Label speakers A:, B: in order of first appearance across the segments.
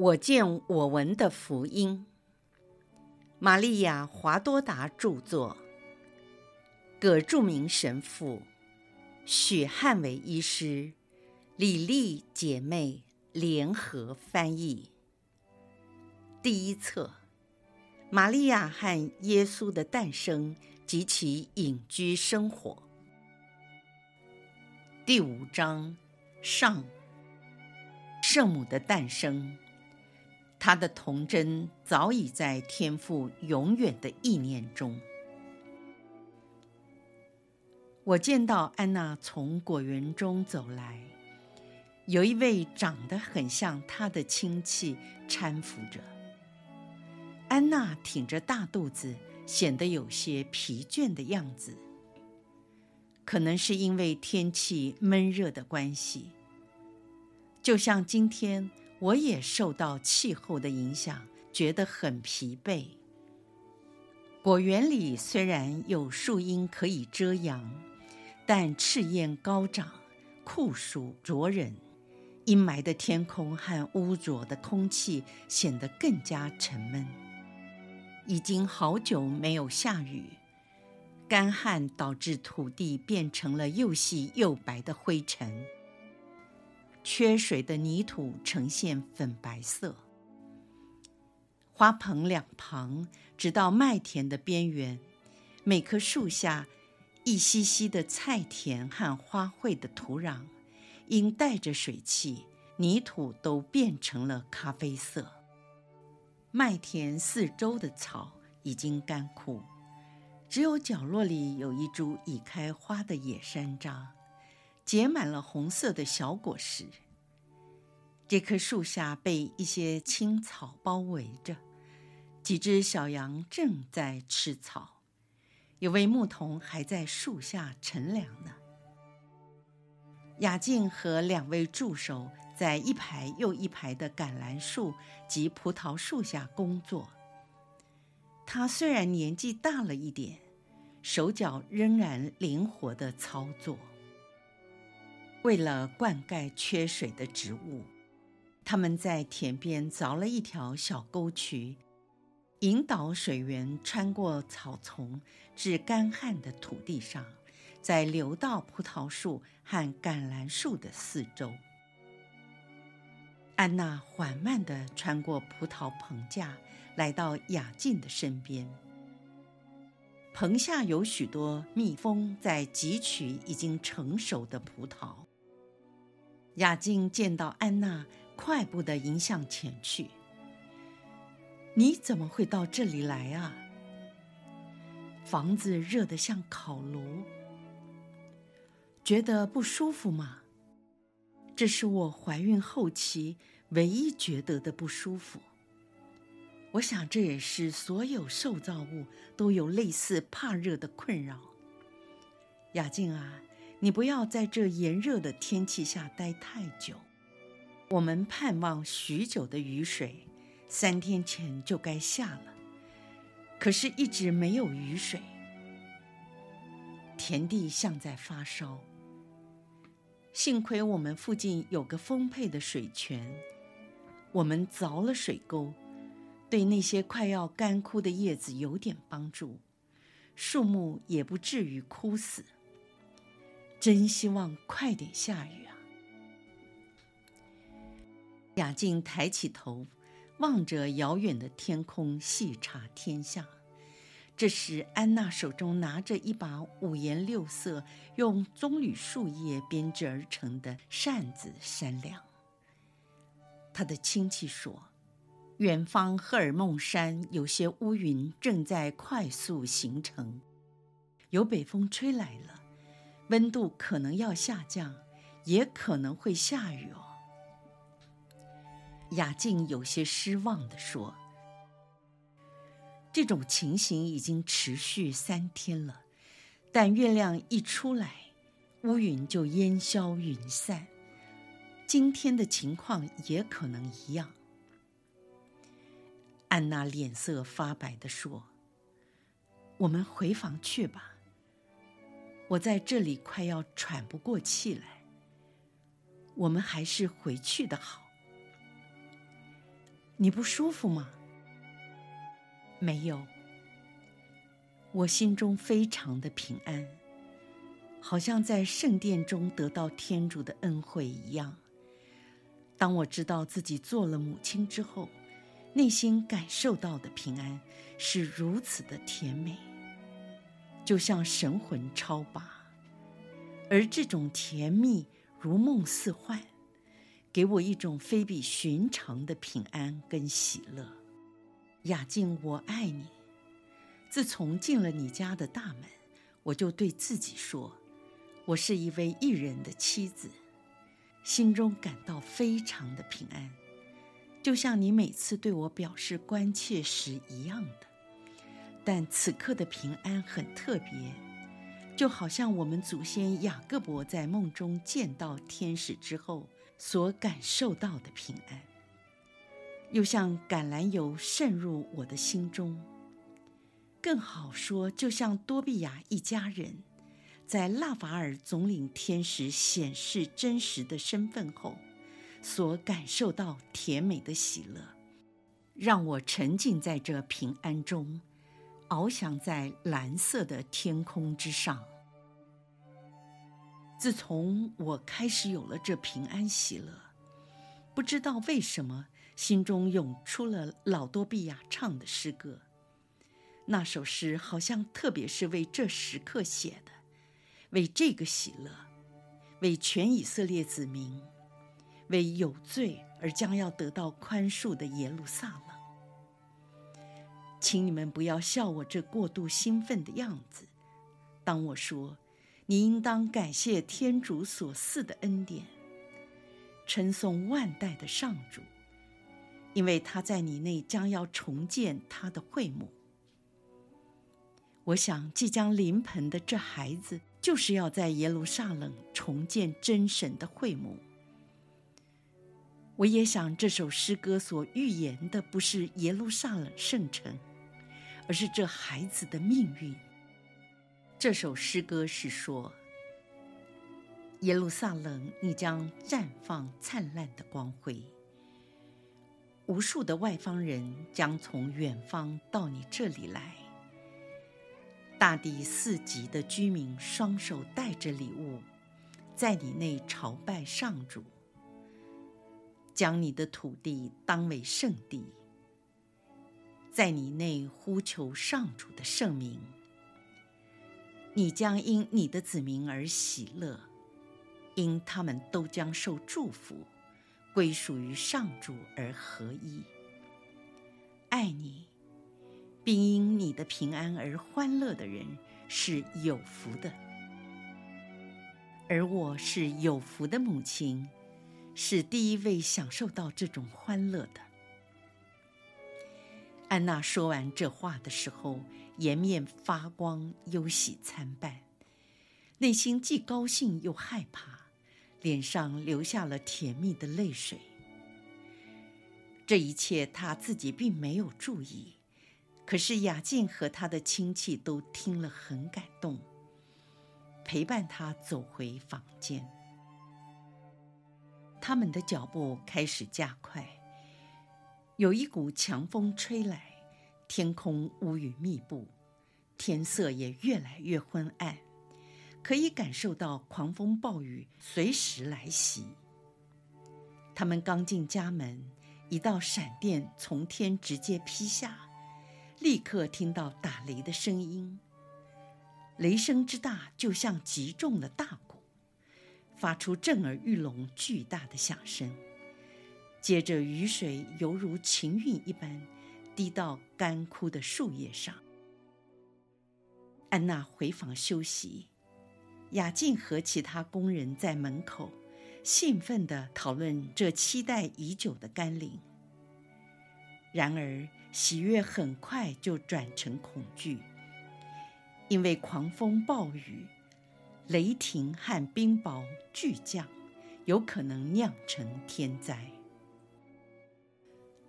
A: 我见我闻的福音，玛利亚·华多达著作，葛著名神父，许汉伟医师，李丽姐妹。联合翻译。第一册：玛利亚和耶稣的诞生。及其隐居生活。第五章。上，圣母的诞生。她的童真早已在天父永远的意念中。我见到安娜从果园中走来，有一位长得很像她的亲戚搀扶着。安娜挺着大肚子，显得有些疲倦的样子。可能是因为天气闷热的关系，就像今天。我也受到气候的影响，觉得很疲惫。果园里虽然有树荫可以遮阳，但赤焰高涨，酷暑灼人，阴霾的天空和污浊的空气显得更加沉闷。已经好久没有下雨，干旱导致土地变成了又细又白的灰尘。缺水的泥土呈现粉白色。花棚两旁，直到麦田的边缘，每棵树下，一溪溪的菜田和花卉的土壤，因带着水汽，泥土都变成了咖啡色。麦田四周的草已经干枯，只有角落里有一株已开花的野山楂。结满了红色的小果实。这棵树下被一些青草包围着，几只小羊正在吃草，有位牧童还在树下乘凉呢。雅静和两位助手在一排又一排的橄榄树及葡萄树下工作。他虽然年纪大了一点，手脚仍然灵活地操作。为了灌溉缺水的植物，他们在田边凿了一条小沟渠，引导水源穿过草丛至干旱的土地上，再流到葡萄树和橄榄树的四周。安娜缓慢地穿过葡萄棚架，来到雅静的身边。棚下有许多蜜蜂在汲取已经成熟的葡萄。雅静见到安娜，快步地迎向前去。你怎么会到这里来啊？房子热得像烤炉，觉得不舒服吗？这是我怀孕后期唯一觉得的不舒服。我想这也是所有受造物都有类似怕热的困扰。雅静啊。你不要在这炎热的天气下待太久。我们盼望许久的雨水，三天前就该下了，可是一直没有雨水。田地像在发烧。幸亏我们附近有个丰沛的水泉，我们凿了水沟，对那些快要干枯的叶子有点帮助，树木也不至于枯死。真希望快点下雨啊！雅静抬起头，望着遥远的天空，细察天下。这时，安娜手中拿着一把五颜六色、用棕榈树叶编织而成的扇子扇凉。她的亲戚说，远方赫尔蒙山有些乌云正在快速形成，有北风吹来了。温度可能要下降，也可能会下雨哦。雅静有些失望地说：“这种情形已经持续三天了，但月亮一出来，乌云就烟消云散。今天的情况也可能一样。”安娜脸色发白地说：“我们回房去吧。”我在这里快要喘不过气来，我们还是回去的好。你不舒服吗？没有，我心中非常的平安，好像在圣殿中得到天主的恩惠一样。当我知道自己做了母亲之后，内心感受到的平安是如此的甜美，就像神魂超拔，而这种甜蜜如梦似幻。给我一种非比寻常的平安跟喜乐，雅静，我爱你。自从进了你家的大门，我就对自己说，我是一位艺人的妻子，心中感到非常的平安，就像你每次对我表示关切时一样的。但此刻的平安很特别，就好像我们祖先雅各伯在梦中见到天使之后。所感受到的平安，又像橄榄油渗入我的心中。更好说，就像多比亚一家人，在拉法尔总领天使显示真实的身份后，所感受到甜美的喜乐，让我沉浸在这平安中，翱翔在蓝色的天空之上。自从我开始有了这平安喜乐，不知道为什么心中涌出了老多比亚唱的诗歌。那首诗好像特别是为这时刻写的，为这个喜乐，为全以色列子民，为有罪而将要得到宽恕的耶路撒冷。请你们不要笑我这过度兴奋的样子。当我说。你应当感谢天主所赐的恩典，称颂万代的上主，因为他在你内将要重建他的会幕。我想，即将临盆的这孩子，就是要在耶路撒冷重建真神的会幕。我也想，这首诗歌所预言的不是耶路撒冷圣城，而是这孩子的命运。这首诗歌是说：“耶路撒冷，你将绽放灿烂的光辉。无数的外方人将从远方到你这里来。大地四极的居民双手带着礼物，在你内朝拜上主，将你的土地当为圣地，在你内呼求上主的圣名。”你将因你的子民而喜乐，因他们都将受祝福，归属于上主而合一。爱你，并因你的平安而欢乐的人是有福的，而我是有福的母亲，是第一位享受到这种欢乐的。安娜说完这话的时候，颜面发光，忧喜参半，内心既高兴又害怕，脸上流下了甜蜜的泪水。这一切她自己并没有注意，可是雅静和她的亲戚都听了很感动，陪伴她走回房间。他们的脚步开始加快。有一股强风吹来，天空乌云密布，天色也越来越昏暗，可以感受到狂风暴雨随时来袭。他们刚进家门，一道闪电从天直接劈下，立刻听到打雷的声音，雷声之大，就像击中了大鼓，发出震耳欲聋、巨大的响声。接着，雨水犹如晴雨一般，滴到干枯的树叶上。安娜回房休息，雅静和其他工人在门口兴奋地讨论这期待已久的甘霖。然而，喜悦很快就转成恐惧，因为狂风暴雨、雷霆和冰雹巨降，有可能酿成天灾。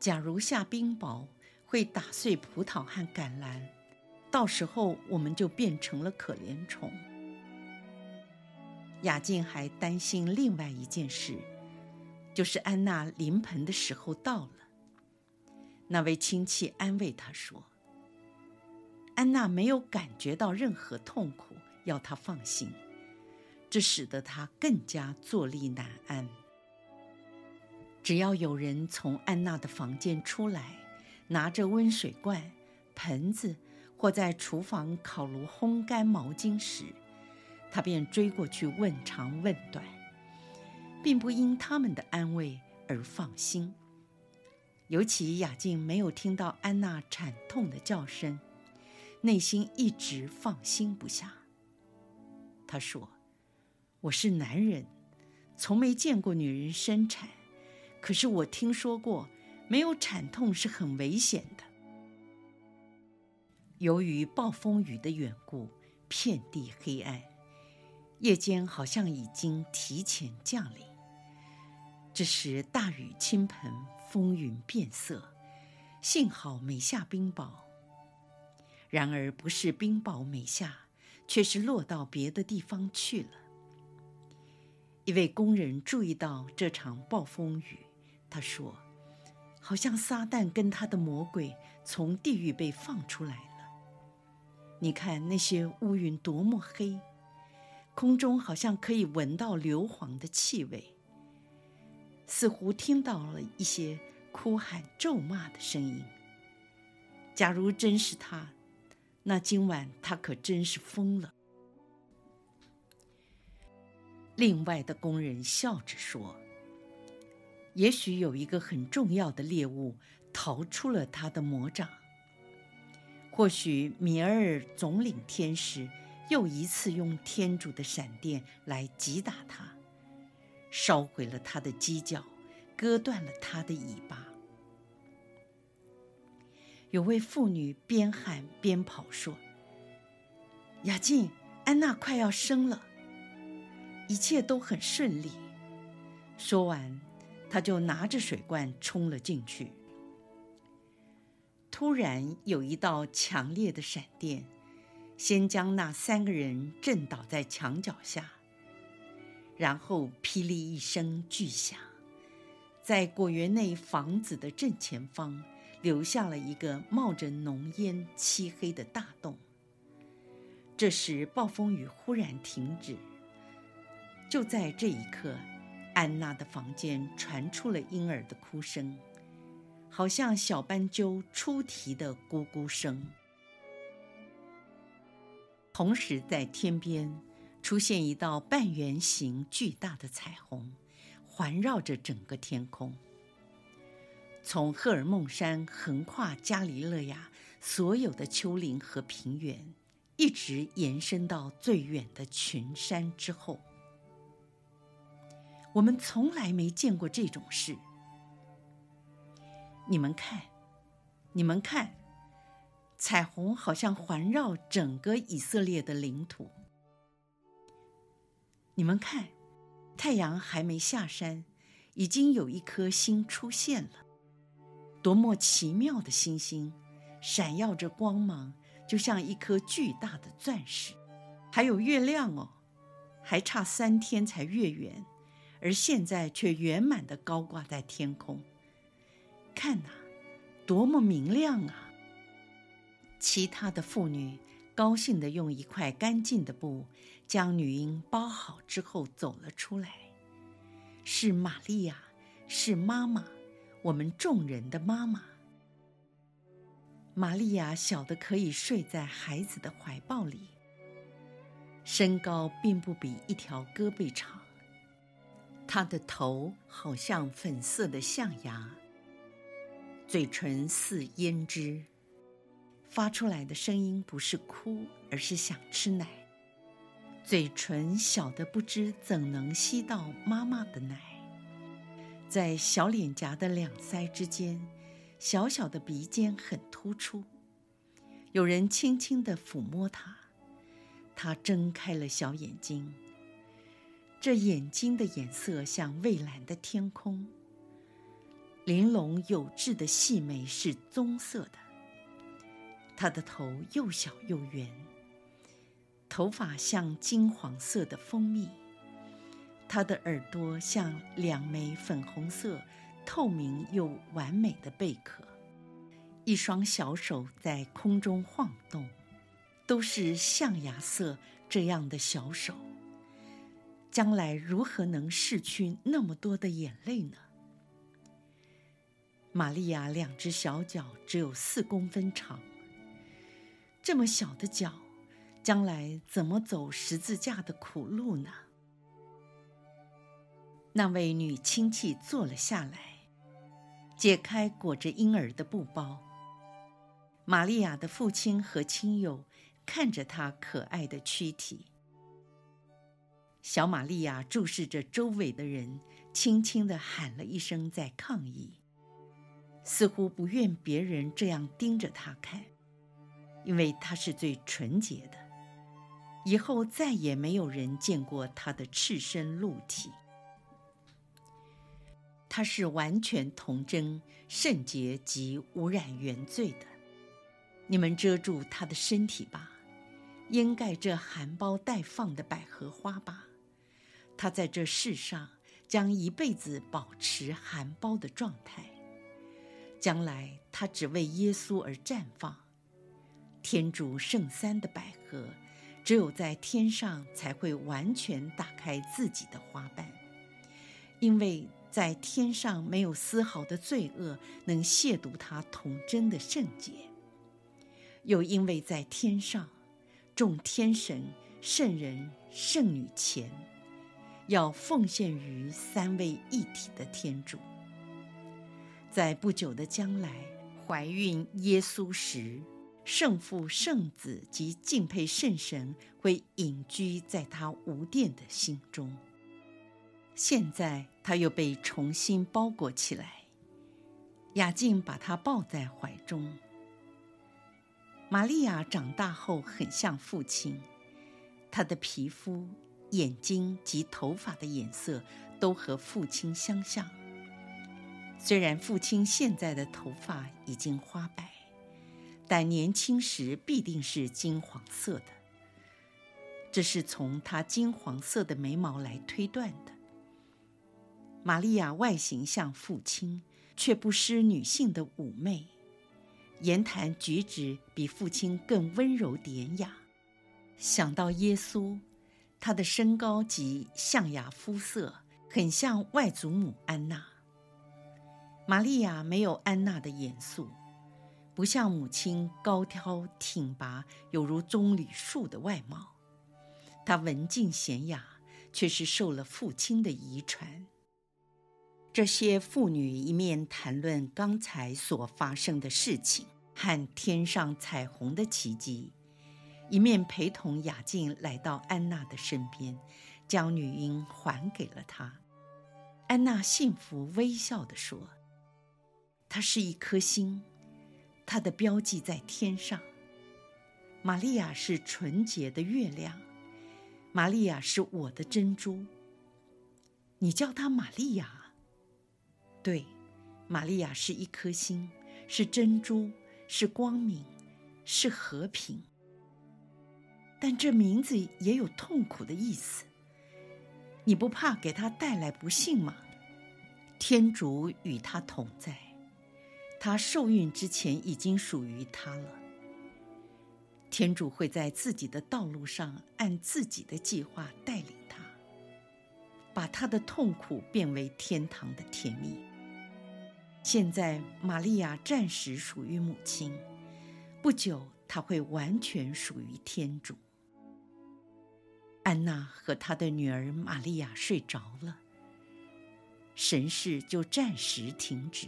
A: 假如下冰雹，会打碎葡萄和橄榄，到时候我们就变成了可怜虫。雅静还担心另外一件事，就是安娜临盆的时候到了。那位亲戚安慰她说：“安娜没有感觉到任何痛苦，要她放心。”这使得她更加坐立难安。只要有人从安娜的房间出来，拿着温水罐、盆子，或在厨房烤炉烘干毛巾时，她便追过去问长问短，并不因他们的安慰而放心。尤其雅静没有听到安娜惨痛的叫声，内心一直放心不下。她说：“我是男人，从没见过女人生产，可是我听说过，没有产痛是很危险的。由于暴风雨的缘故，遍地黑暗，夜间好像已经提前降临。这时大雨倾盆。”风云变色，幸好没下冰雹。然而，不是冰雹没下，却是落到别的地方去了。一位工人注意到这场暴风雨，他说：“好像撒旦跟他的魔鬼从地狱被放出来了。你看那些乌云多么黑，空中好像可以闻到硫磺的气味。”似乎听到了一些哭喊、咒骂的声音。假如真是他，那今晚他可真是疯了。另外的工人笑着说：“也许有一个很重要的猎物逃出了他的魔掌。或许米尔总领天使又一次用天主的闪电来击打他。”烧毁了他的犄角，割断了他的尾巴。有位妇女边喊边跑说：“雅静，安娜快要生了，一切都很顺利。”说完，他就拿着水罐冲了进去。突然，有一道强烈的闪电，先将那三个人震倒在墙角下。然后霹雳一声巨响，在果园内房子的正前方留下了一个冒着浓烟、漆黑的大洞。这时暴风雨忽然停止。就在这一刻，安娜的房间传出了婴儿的哭声，好像小斑鸠出啼的咕咕声。同时，在天边。出现一道半圆形巨大的彩虹，环绕着整个天空。从赫尔蒙山横跨加里勒亚所有的丘陵和平原，一直延伸到最远的群山之后。我们从来没见过这种事。你们看，你们看，彩虹好像环绕整个以色列的领土。你们看，太阳还没下山，已经有一颗星出现了。多么奇妙的星星，闪耀着光芒，就像一颗巨大的钻石。还有月亮哦，还差三天才月圆，而现在却圆满地高挂在天空。看哪，多么明亮啊！其他的妇女。高兴地用一块干净的布将女婴包好之后走了出来。是玛利亚，是妈妈，我们众人的妈妈。玛利亚小得可以睡在孩子的怀抱里，身高并不比一条胳膊长，她的头好像粉色的象牙，嘴唇似胭脂。发出来的声音不是哭，而是想吃奶。嘴唇小得不知怎能吸到妈妈的奶。在小脸颊的两腮之间，小小的鼻尖很突出。有人轻轻地抚摸她，她睁开了小眼睛。这眼睛的颜色像蔚蓝的天空。玲珑有致的细眉是棕色的。他的头又小又圆，头发像金黄色的蜂蜜，他的耳朵像两枚粉红色、透明又完美的贝壳。一双小手在空中晃动，都是象牙色这样的小手，将来如何能拭去那么多的眼泪呢？玛利亚两只小脚只有四公分长，这么小的脚，将来怎么走十字架的苦路呢？那位女亲戚坐了下来，解开裹着婴儿的布包。玛利亚的父亲和亲友看着她可爱的躯体。小玛利亚注视着周围的人，轻轻地喊了一声，在抗议，似乎不愿别人这样盯着她看，因为她是最纯洁的。以后再也没有人见过她的赤身露体。她是完全童贞、圣洁及无染原罪的。你们遮住她的身体吧，掩盖这含苞待放的百合花吧。他在这世上将一辈子保持含苞的状态。将来他只为耶稣而绽放。天主圣三的百合，只有在天上才会完全打开自己的花瓣，因为。在天上没有丝毫的罪恶能亵渎他童贞的圣洁，又因为在天上，众天神、圣人、圣女前，要奉献于三位一体的天主。在不久的将来，怀孕耶稣时，圣父、圣子及敬佩圣神会隐居在他无玷的心中。现在他又被重新包裹起来，雅静把他抱在怀中。玛利亚长大后很像父亲，她的皮肤、眼睛及头发的颜色都和父亲相像。虽然父亲现在的头发已经花白，但年轻时必定是金黄色的。这是从他金黄色的眉毛来推断的。玛利亚外形像父亲，却不失女性的妩媚，言谈举止比父亲更温柔典雅。想到耶稣，他的身高及象牙肤色很像外祖母安娜。玛利亚没有安娜的严肃，不像母亲高挑挺拔，有如棕榈树的外貌。她文静娴雅，却是受了父亲的遗传。这些妇女一面谈论刚才所发生的事情和天上彩虹的奇迹，一面陪同雅静来到安娜的身边，将女婴还给了她。安娜幸福微笑地说：“她是一颗星，她的标记在天上。玛利亚是纯洁的月亮，玛利亚是我的珍珠。你叫她玛利亚。”对，玛利亚是一颗星，是珍珠，是光明，是和平。但这名字也有痛苦的意思。你不怕给他带来不幸吗？天主与他同在，他受孕之前已经属于他了。天主会在自己的道路上按自己的计划带领他，把他的痛苦变为天堂的甜蜜。现在，玛利亚暂时属于母亲，不久她会完全属于天主。安娜和她的女儿玛利亚睡着了，神事就暂时停止。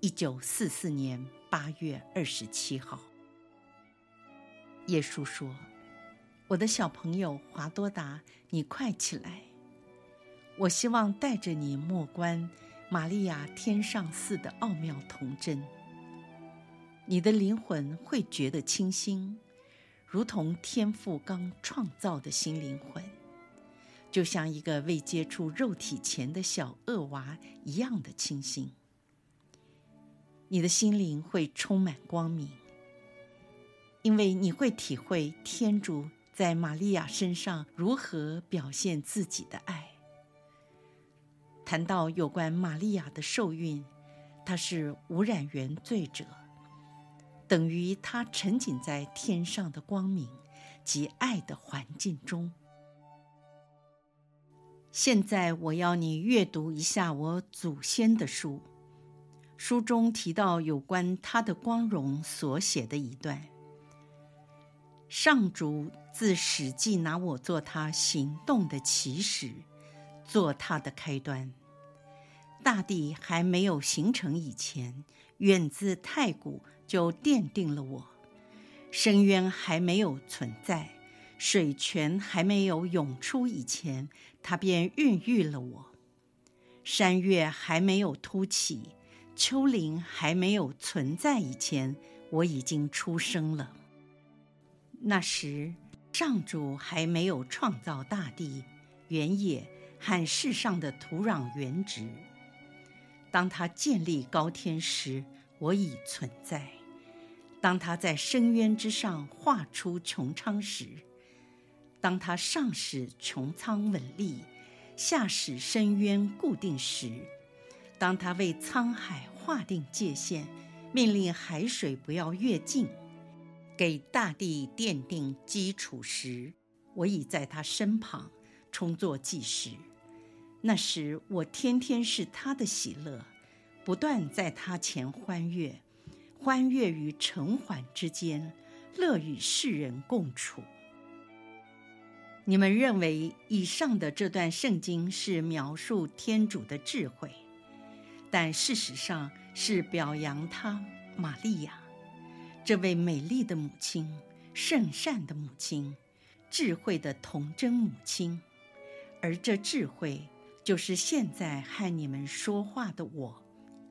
A: 一九四四年八月二十七号，耶稣说：“我的小朋友华多达，你快起来！我希望带着你默观。”玛利亚天上寺的奥妙童真，你的灵魂会觉得清新，如同天父刚创造的新灵魂，就像一个未接触肉体前的小恶娃一样的清新。你的心灵会充满光明，因为你会体会天主在玛利亚身上如何表现自己的爱。谈到有关玛利亚的受孕，她是无染原罪者，等于他沉浸在天上的光明及爱的环境中。现在我要你阅读一下我祖先的书，书中提到有关他的光荣所写的一段。上主自始即拿我做他行动的起始，做他的开端。大地还没有形成以前，远自太古就奠定了我；深渊还没有存在，水泉还没有涌出以前。它便孕育了我，山岳还没有凸起，丘陵还没有存在以前，我已经出生了。那时，上主还没有创造大地、原野和世上的土壤原植。当他建立高天时，我已存在；当他在深渊之上画出穹苍时，当他上使穹苍稳立，下使深渊固定时，当他为沧海划定界限，命令海水不要越境，给大地奠定基础时，我已在他身旁，充作计时。那时我天天是他的喜乐，不断在他前欢悦，欢悦于晨缓之间，乐与世人共处。你们认为以上的这段圣经是描述天主的智慧，但事实上是表扬他玛利亚，这位美丽的母亲、圣善的母亲、智慧的童真母亲，而这智慧就是现在和你们说话的我，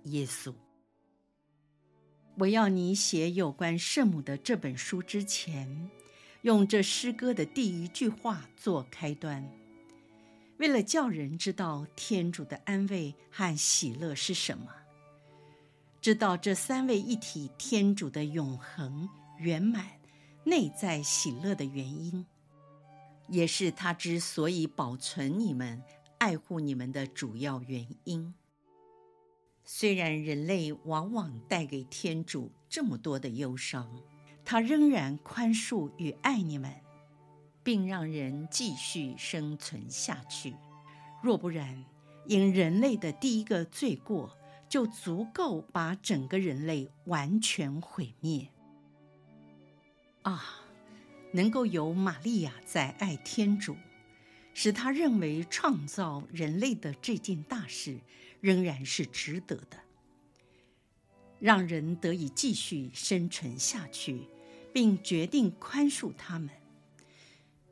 A: 耶稣。我要你写有关圣母的这本书之前，用这诗歌的第一句话做开端，为了叫人知道天主的安慰和喜乐是什么，知道这三位一体天主的永恒圆满内在喜乐的原因，也是他之所以保存你们、爱护你们的主要原因。虽然人类往往带给天主这么多的忧伤。他仍然宽恕与爱你们，并让人继续生存下去。若不然，因人类的第一个罪过，就足够把整个人类完全毁灭。啊，能够有玛利亚在爱天主，使他认为创造人类的这件大事仍然是值得的，让人得以继续生存下去。并决定宽恕他们，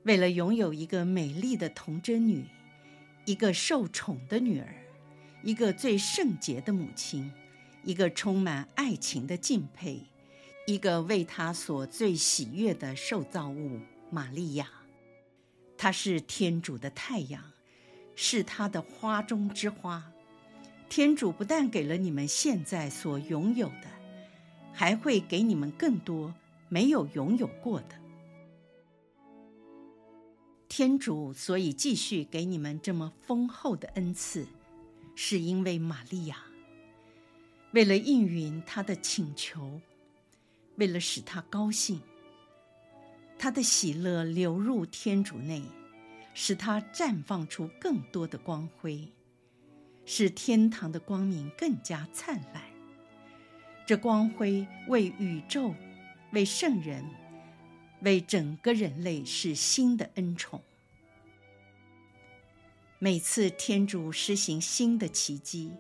A: 为了拥有一个美丽的童真女，一个受宠的女儿，一个最圣洁的母亲，一个充满爱情的敬佩，一个为他所最喜悦的受造物玛利亚。他是天主的太阳，是他的花中之花。天主不但给了你们现在所拥有的，还会给你们更多。没有拥有过的。天主所以继续给你们这么丰厚的恩赐，是因为玛利亚，为了应允他的请求，为了使他高兴，他的喜乐流入天主内，使他绽放出更多的光辉，使天堂的光明更加灿烂。这光辉为宇宙。为圣人，为整个人类是新的恩宠。每次天主施行新的奇迹，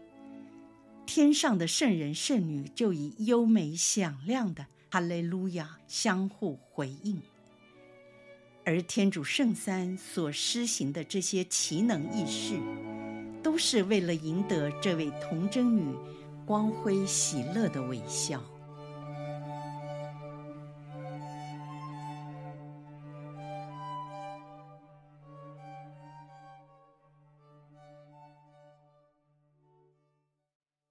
A: 天上的圣人圣女就以优美响亮的哈利路亚相互回应。而天主圣三所施行的这些奇能异事，都是为了赢得这位童贞女光辉喜乐的微笑。